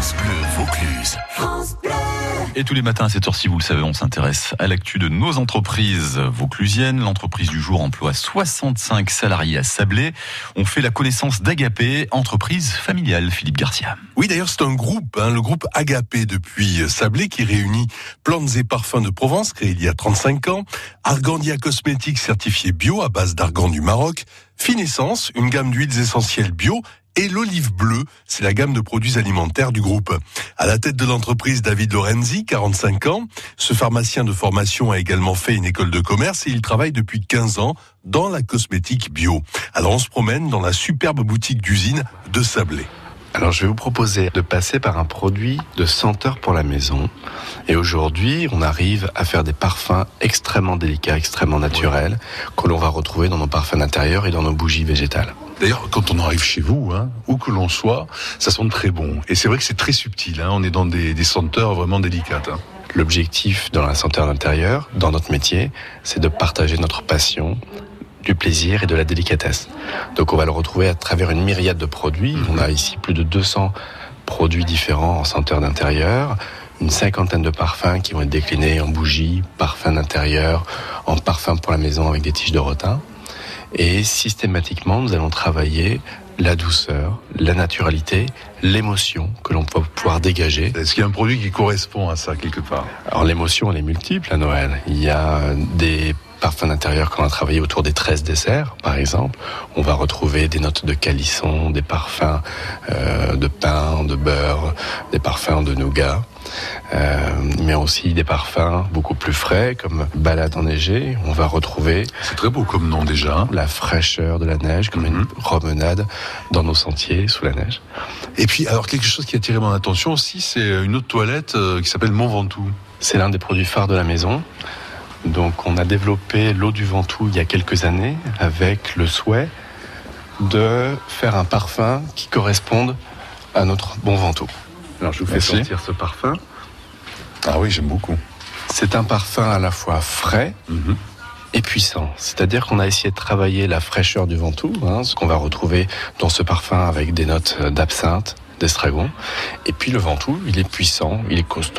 France Bleu Vaucluse. Et tous les matins à cette heure-ci, vous le savez, on s'intéresse à l'actu de nos entreprises vauclusiennes. L'entreprise du jour emploie 65 salariés à Sablé. On fait la connaissance d'Agapé, entreprise familiale, Philippe Garcia. Oui, d'ailleurs, c'est un groupe, hein, le groupe Agapé depuis Sablé, qui réunit plantes et parfums de Provence, créé il y a 35 ans, Argandia Cosmétiques certifié bio à base d'argan du Maroc, Finessence, une gamme d'huiles essentielles bio et l'olive bleue, c'est la gamme de produits alimentaires du groupe. À la tête de l'entreprise, David Lorenzi, 45 ans. Ce pharmacien de formation a également fait une école de commerce et il travaille depuis 15 ans dans la cosmétique bio. Alors on se promène dans la superbe boutique d'usine de Sablé. Alors je vais vous proposer de passer par un produit de senteur pour la maison. Et aujourd'hui, on arrive à faire des parfums extrêmement délicats, extrêmement naturels, que l'on va retrouver dans nos parfums d'intérieur et dans nos bougies végétales. D'ailleurs, quand on arrive chez vous, hein, où que l'on soit, ça sent très bon. Et c'est vrai que c'est très subtil. Hein, on est dans des, des senteurs vraiment délicates. Hein. L'objectif dans la senteur d'intérieur, dans notre métier, c'est de partager notre passion du plaisir et de la délicatesse. Donc on va le retrouver à travers une myriade de produits. On a ici plus de 200 produits différents en senteur d'intérieur, une cinquantaine de parfums qui vont être déclinés en bougies, parfums d'intérieur, en parfums pour la maison avec des tiges de rotin. Et systématiquement, nous allons travailler la douceur, la naturalité, l'émotion que l'on peut pouvoir dégager. Est-ce qu'il y a un produit qui correspond à ça quelque part? Alors l'émotion, elle est multiple à Noël. Il y a des parfums d'intérieur qu'on a travaillé autour des 13 desserts, par exemple. On va retrouver des notes de calisson, des parfums euh, de pain, de beurre, des parfums de nougat. Euh, mais aussi des parfums beaucoup plus frais comme balade enneigée. On va retrouver. C'est très beau comme nom déjà. La fraîcheur de la neige, comme une promenade dans nos sentiers sous la neige. Et puis, alors quelque chose qui a attiré mon attention aussi, c'est une autre toilette euh, qui s'appelle Mont Ventoux. C'est l'un des produits phares de la maison. Donc on a développé l'eau du Ventoux il y a quelques années avec le souhait de faire un parfum qui corresponde à notre bon Ventoux. Alors je vous fais Merci. sentir ce parfum. Ah oui, j'aime beaucoup. C'est un parfum à la fois frais Mhm. et puissant. C'est-à-dire qu'on a essayé de travailler la fraîcheur du Ventoux, hein, ce qu'on va retrouver dans ce parfum avec des notes d'absinthe, d'estragon. Et puis le Ventoux, il est puissant, il est costaud.